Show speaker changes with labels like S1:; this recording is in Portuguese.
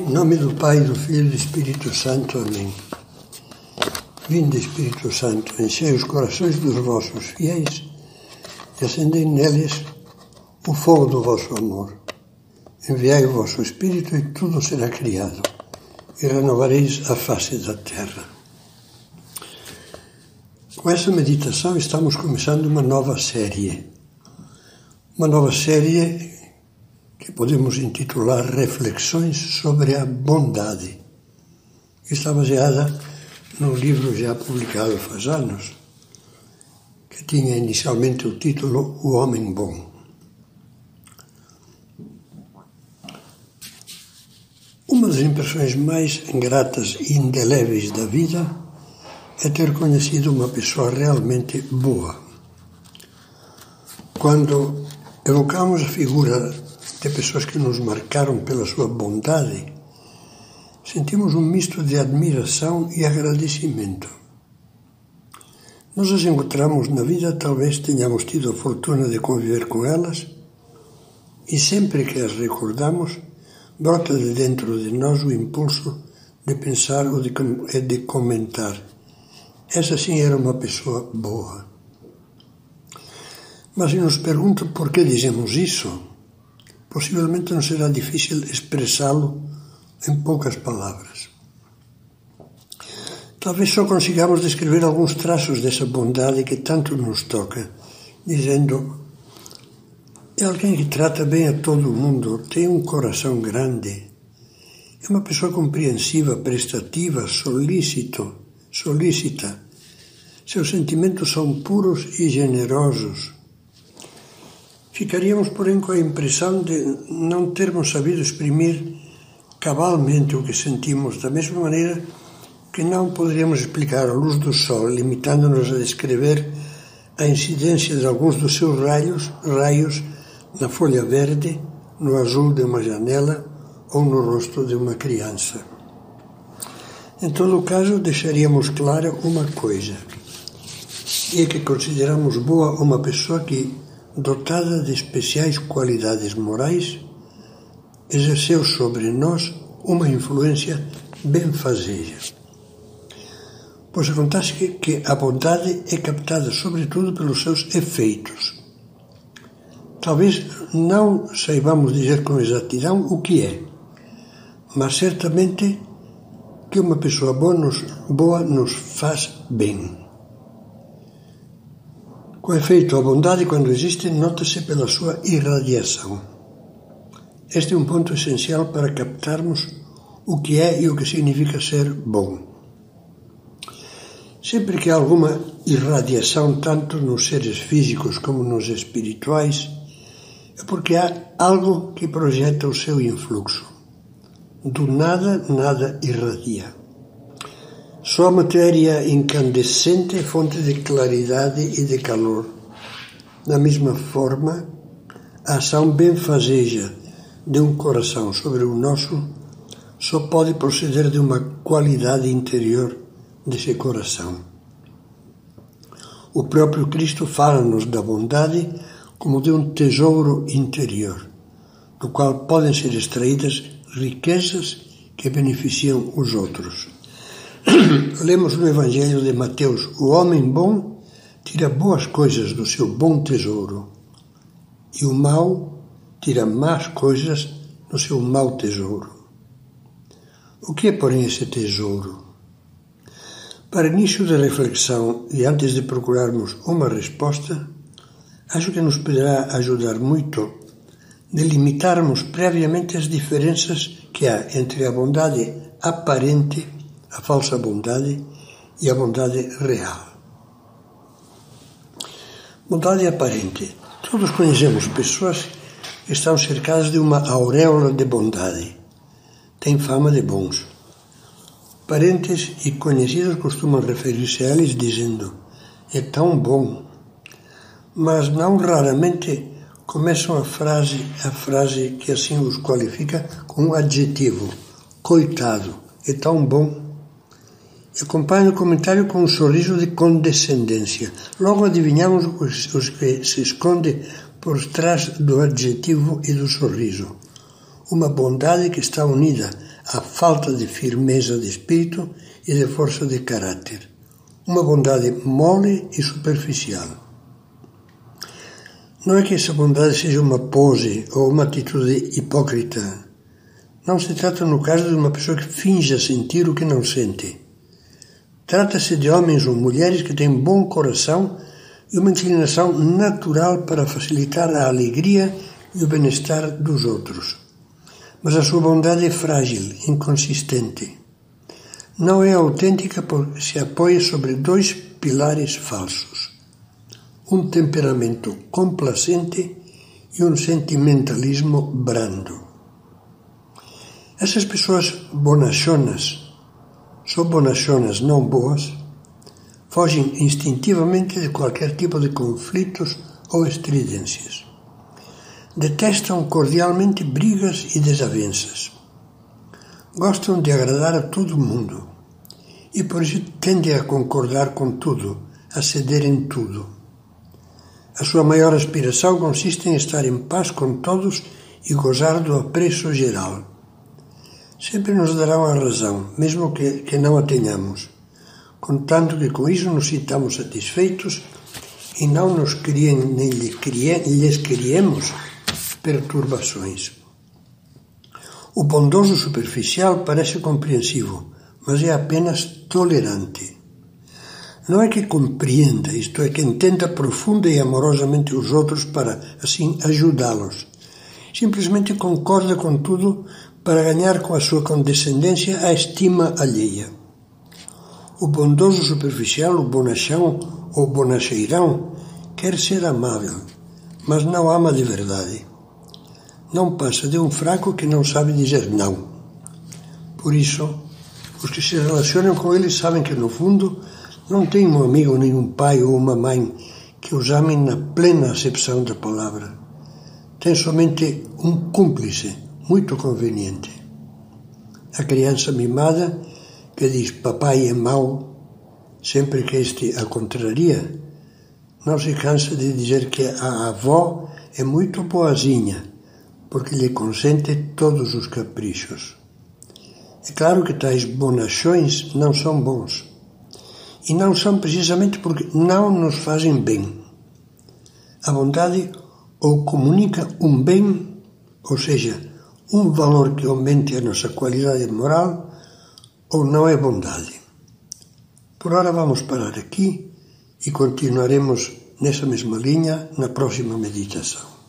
S1: Em nome do Pai, do Filho e do Espírito Santo. Amém. Vinde, Espírito Santo, enchei os corações dos vossos fiéis e acendei neles o fogo do vosso amor. Enviai o vosso Espírito e tudo será criado, e renovareis a face da terra. Com essa meditação estamos começando uma nova série. Uma nova série que podemos intitular Reflexões sobre a Bondade. Está baseada num livro já publicado faz anos, que tinha inicialmente o título O Homem Bom. Uma das impressões mais gratas e indeléveis da vida é ter conhecido uma pessoa realmente boa. Quando evocamos a figura de pessoas que nos marcaram pela sua bondade, sentimos um misto de admiração e agradecimento. Nós as encontramos na vida, talvez tenhamos tido a fortuna de conviver com elas, e sempre que as recordamos, brota de dentro de nós o impulso de pensar ou de, de comentar. Essa sim era uma pessoa boa. Mas se nos perguntam por que dizemos isso, possivelmente não será difícil expressá-lo em poucas palavras. Talvez só consigamos descrever alguns traços dessa bondade que tanto nos toca, dizendo: é alguém que trata bem a todo mundo, tem um coração grande, é uma pessoa compreensiva, prestativa, solícito, solícita. Seus sentimentos são puros e generosos Ficaríamos, porém, com a impressão de não termos sabido exprimir cabalmente o que sentimos, da mesma maneira que não poderíamos explicar a luz do sol, limitando-nos a descrever a incidência de alguns dos seus raios, raios na folha verde, no azul de uma janela ou no rosto de uma criança. Em todo o caso, deixaríamos clara uma coisa, e é que consideramos boa uma pessoa que dotada de especiais qualidades morais, exerceu sobre nós uma influência benfazeja. Pois acontece que, que a bondade é captada sobretudo pelos seus efeitos. Talvez não saibamos dizer com exatidão o que é, mas certamente que uma pessoa boa nos, boa nos faz bem. Com efeito, a bondade, quando existe, nota-se pela sua irradiação. Este é um ponto essencial para captarmos o que é e o que significa ser bom. Sempre que há alguma irradiação, tanto nos seres físicos como nos espirituais, é porque há algo que projeta o seu influxo. Do nada, nada irradia. Só a matéria incandescente é fonte de claridade e de calor. Da mesma forma, a ação benfazeja de um coração sobre o nosso só pode proceder de uma qualidade interior desse coração. O próprio Cristo fala-nos da bondade como de um tesouro interior, do qual podem ser extraídas riquezas que beneficiam os outros. Lemos no Evangelho de Mateus: o homem bom tira boas coisas do seu bom tesouro, e o mau tira más coisas do seu mau tesouro. O que é, porém, esse tesouro? Para início da reflexão e antes de procurarmos uma resposta, acho que nos poderá ajudar muito delimitarmos previamente as diferenças que há entre a bondade aparente a falsa bondade e a bondade real. Bondade aparente. Todos conhecemos pessoas que estão cercadas de uma auréola de bondade. Têm fama de bons. Parentes e conhecidos costumam referir-se a eles dizendo: é tão bom. Mas não raramente começam a frase, a frase que assim os qualifica com um adjetivo: coitado, é tão bom. Acompanha o comentário com um sorriso de condescendência. Logo adivinhamos o que se esconde por trás do adjetivo e do sorriso. Uma bondade que está unida a falta de firmeza de espírito e de força de caráter. Uma bondade mole e superficial. Não é que essa bondade seja uma pose ou uma atitude hipócrita. Não se trata, no caso, de uma pessoa que finja sentir o que não sente. Trata-se de homens ou mulheres que têm bom coração e uma inclinação natural para facilitar a alegria e o bem-estar dos outros. Mas a sua bondade é frágil, inconsistente. Não é autêntica porque se apoia sobre dois pilares falsos: um temperamento complacente e um sentimentalismo brando. Essas pessoas bonachonas, são bonachonas não boas, fogem instintivamente de qualquer tipo de conflitos ou estridências. Detestam cordialmente brigas e desavenças. Gostam de agradar a todo mundo e por isso tendem a concordar com tudo, a ceder em tudo. A sua maior aspiração consiste em estar em paz com todos e gozar do apreço geral. Sempre nos darão a razão, mesmo que, que não a tenhamos contando que com isso nos sintamos satisfeitos e não nos criem, nem lhes criemos perturbações. O bondoso superficial parece compreensivo, mas é apenas tolerante. Não é que compreenda, isto é, que entenda profunda e amorosamente os outros para, assim, ajudá-los. Simplesmente concorda com tudo para ganhar com a sua condescendência a estima alheia. O bondoso superficial, o bonachão ou bonacheirão, quer ser amável, mas não ama de verdade. Não passa de um fraco que não sabe dizer não. Por isso, os que se relacionam com ele sabem que, no fundo, não têm um amigo, nem um pai ou uma mãe que os amem na plena acepção da palavra. Tem somente um cúmplice muito conveniente. A criança mimada que diz papai é mau, sempre que este a contraria, não se cansa de dizer que a avó é muito boazinha, porque lhe consente todos os caprichos. É claro que tais bonachões não são bons. E não são precisamente porque não nos fazem bem. A bondade ou comunica um bem, ou seja, um valor que aumente a nossa qualidade moral, ou não é bondade. Por ora vamos parar aqui e continuaremos nessa mesma linha na próxima meditação.